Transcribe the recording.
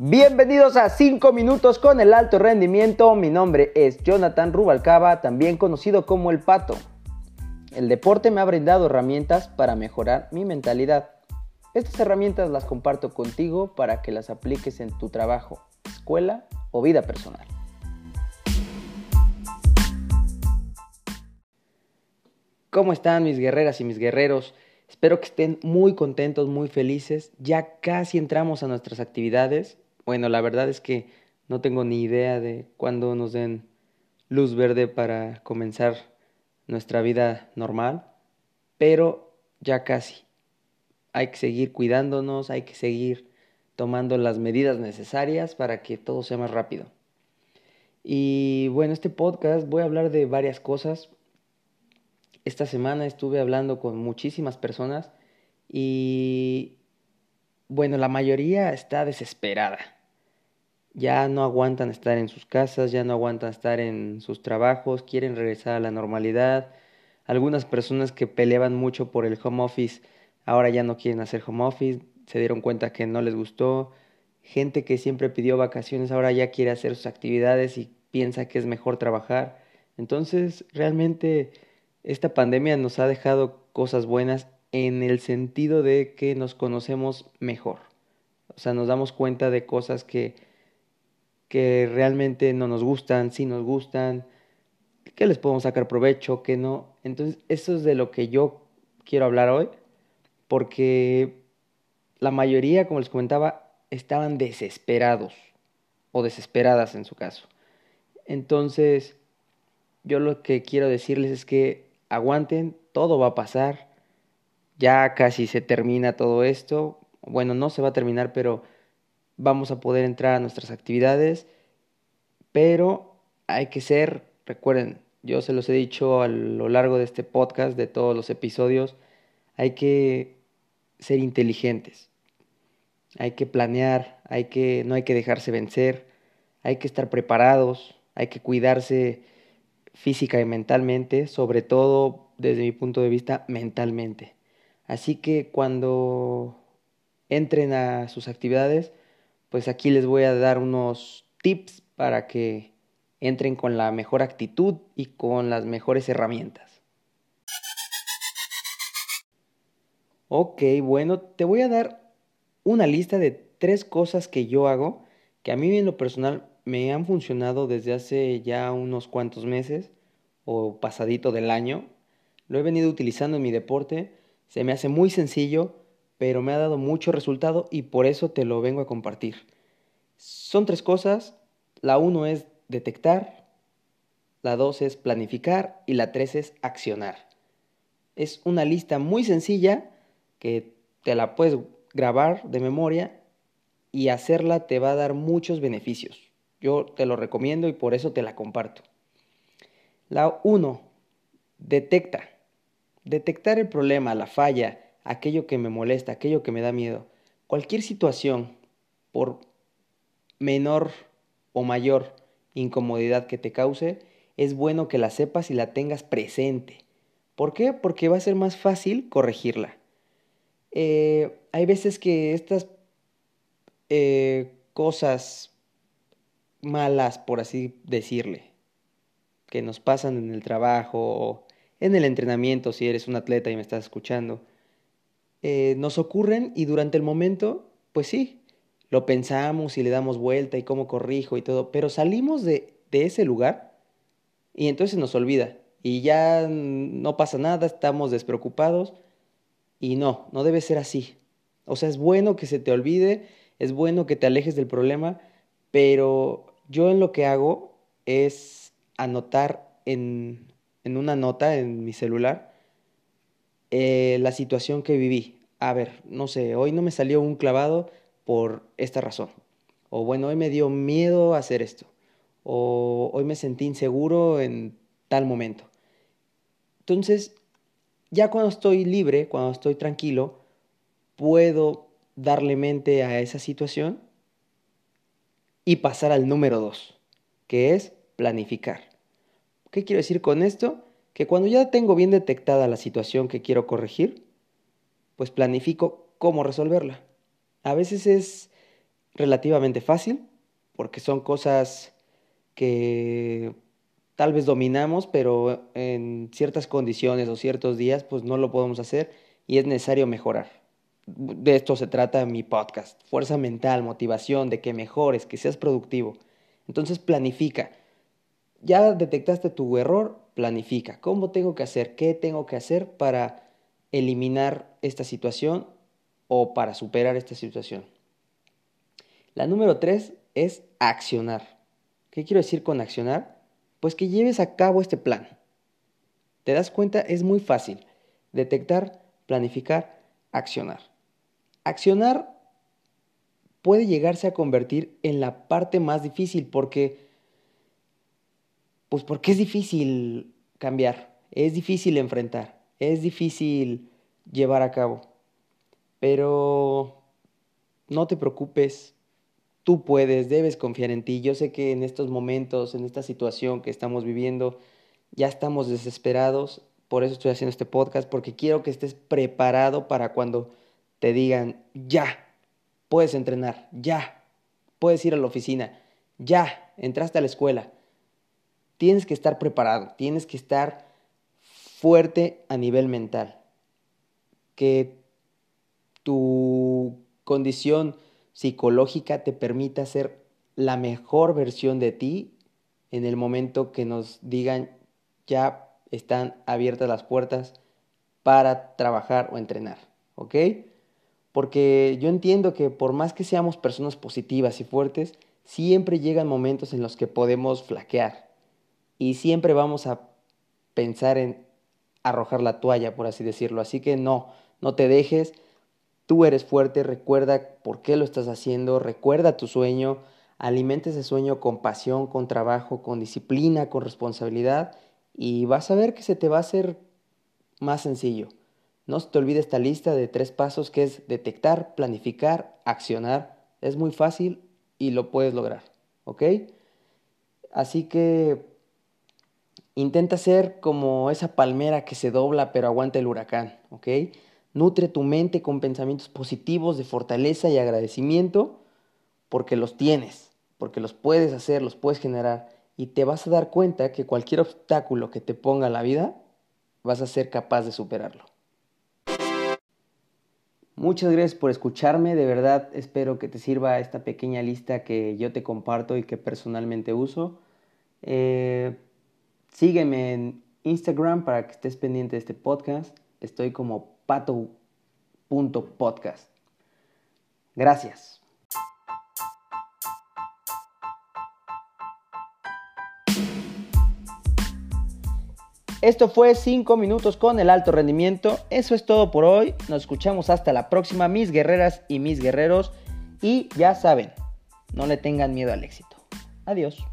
Bienvenidos a 5 minutos con el alto rendimiento. Mi nombre es Jonathan Rubalcaba, también conocido como El Pato. El deporte me ha brindado herramientas para mejorar mi mentalidad. Estas herramientas las comparto contigo para que las apliques en tu trabajo, escuela o vida personal. ¿Cómo están mis guerreras y mis guerreros? Espero que estén muy contentos, muy felices. Ya casi entramos a nuestras actividades bueno, la verdad es que no tengo ni idea de cuándo nos den luz verde para comenzar nuestra vida normal, pero ya casi. Hay que seguir cuidándonos, hay que seguir tomando las medidas necesarias para que todo sea más rápido. Y bueno, este podcast voy a hablar de varias cosas. Esta semana estuve hablando con muchísimas personas y bueno, la mayoría está desesperada ya no aguantan estar en sus casas, ya no aguantan estar en sus trabajos, quieren regresar a la normalidad. Algunas personas que peleaban mucho por el home office ahora ya no quieren hacer home office, se dieron cuenta que no les gustó. Gente que siempre pidió vacaciones ahora ya quiere hacer sus actividades y piensa que es mejor trabajar. Entonces, realmente esta pandemia nos ha dejado cosas buenas en el sentido de que nos conocemos mejor. O sea, nos damos cuenta de cosas que que realmente no nos gustan, si nos gustan, que les podemos sacar provecho, que no. Entonces, eso es de lo que yo quiero hablar hoy, porque la mayoría, como les comentaba, estaban desesperados o desesperadas en su caso. Entonces, yo lo que quiero decirles es que aguanten, todo va a pasar, ya casi se termina todo esto, bueno, no se va a terminar, pero vamos a poder entrar a nuestras actividades, pero hay que ser, recuerden, yo se los he dicho a lo largo de este podcast, de todos los episodios, hay que ser inteligentes, hay que planear, hay que, no hay que dejarse vencer, hay que estar preparados, hay que cuidarse física y mentalmente, sobre todo desde mi punto de vista mentalmente. Así que cuando entren a sus actividades, pues aquí les voy a dar unos tips para que entren con la mejor actitud y con las mejores herramientas. Ok, bueno, te voy a dar una lista de tres cosas que yo hago que a mí en lo personal me han funcionado desde hace ya unos cuantos meses o pasadito del año. Lo he venido utilizando en mi deporte, se me hace muy sencillo, pero me ha dado mucho resultado y por eso te lo vengo a compartir. Son tres cosas. La uno es detectar, la dos es planificar y la tres es accionar. Es una lista muy sencilla que te la puedes grabar de memoria y hacerla te va a dar muchos beneficios. Yo te lo recomiendo y por eso te la comparto. La uno, detecta. Detectar el problema, la falla, aquello que me molesta, aquello que me da miedo. Cualquier situación, por menor o mayor incomodidad que te cause, es bueno que la sepas y la tengas presente. ¿Por qué? Porque va a ser más fácil corregirla. Eh, hay veces que estas eh, cosas malas, por así decirle, que nos pasan en el trabajo en el entrenamiento, si eres un atleta y me estás escuchando, eh, nos ocurren y durante el momento, pues sí, lo pensamos y le damos vuelta y cómo corrijo y todo, pero salimos de, de ese lugar y entonces nos olvida y ya no pasa nada, estamos despreocupados y no, no debe ser así. O sea, es bueno que se te olvide, es bueno que te alejes del problema, pero yo en lo que hago es anotar en, en una nota en mi celular eh, la situación que viví. A ver, no sé, hoy no me salió un clavado por esta razón. O bueno, hoy me dio miedo hacer esto. O hoy me sentí inseguro en tal momento. Entonces, ya cuando estoy libre, cuando estoy tranquilo, puedo darle mente a esa situación y pasar al número dos, que es planificar. ¿Qué quiero decir con esto? que cuando ya tengo bien detectada la situación que quiero corregir, pues planifico cómo resolverla. A veces es relativamente fácil, porque son cosas que tal vez dominamos, pero en ciertas condiciones o ciertos días pues no lo podemos hacer y es necesario mejorar. De esto se trata mi podcast, fuerza mental, motivación, de que mejores, que seas productivo. Entonces planifica. Ya detectaste tu error, planifica. ¿Cómo tengo que hacer? ¿Qué tengo que hacer para eliminar esta situación o para superar esta situación? La número tres es accionar. ¿Qué quiero decir con accionar? Pues que lleves a cabo este plan. ¿Te das cuenta? Es muy fácil. Detectar, planificar, accionar. Accionar puede llegarse a convertir en la parte más difícil porque, pues porque es difícil cambiar, es difícil enfrentar, es difícil llevar a cabo. Pero no te preocupes, Tú puedes, debes confiar en ti. Yo sé que en estos momentos, en esta situación que estamos viviendo, ya estamos desesperados. Por eso estoy haciendo este podcast, porque quiero que estés preparado para cuando te digan, ya, puedes entrenar, ya, puedes ir a la oficina, ya, entraste a la escuela. Tienes que estar preparado, tienes que estar fuerte a nivel mental. Que tu condición psicológica te permita ser la mejor versión de ti en el momento que nos digan ya están abiertas las puertas para trabajar o entrenar, ¿ok? Porque yo entiendo que por más que seamos personas positivas y fuertes, siempre llegan momentos en los que podemos flaquear y siempre vamos a pensar en arrojar la toalla, por así decirlo. Así que no, no te dejes, Tú eres fuerte, recuerda por qué lo estás haciendo, recuerda tu sueño, alimenta ese sueño con pasión, con trabajo, con disciplina, con responsabilidad y vas a ver que se te va a hacer más sencillo. No se te olvide esta lista de tres pasos que es detectar, planificar, accionar. Es muy fácil y lo puedes lograr, ¿ok? Así que intenta ser como esa palmera que se dobla pero aguanta el huracán, ¿ok? Nutre tu mente con pensamientos positivos de fortaleza y agradecimiento porque los tienes, porque los puedes hacer, los puedes generar y te vas a dar cuenta que cualquier obstáculo que te ponga la vida, vas a ser capaz de superarlo. Muchas gracias por escucharme, de verdad espero que te sirva esta pequeña lista que yo te comparto y que personalmente uso. Eh, sígueme en Instagram para que estés pendiente de este podcast. Estoy como pato.podcast. Gracias. Esto fue 5 minutos con el alto rendimiento. Eso es todo por hoy. Nos escuchamos hasta la próxima, mis guerreras y mis guerreros. Y ya saben, no le tengan miedo al éxito. Adiós.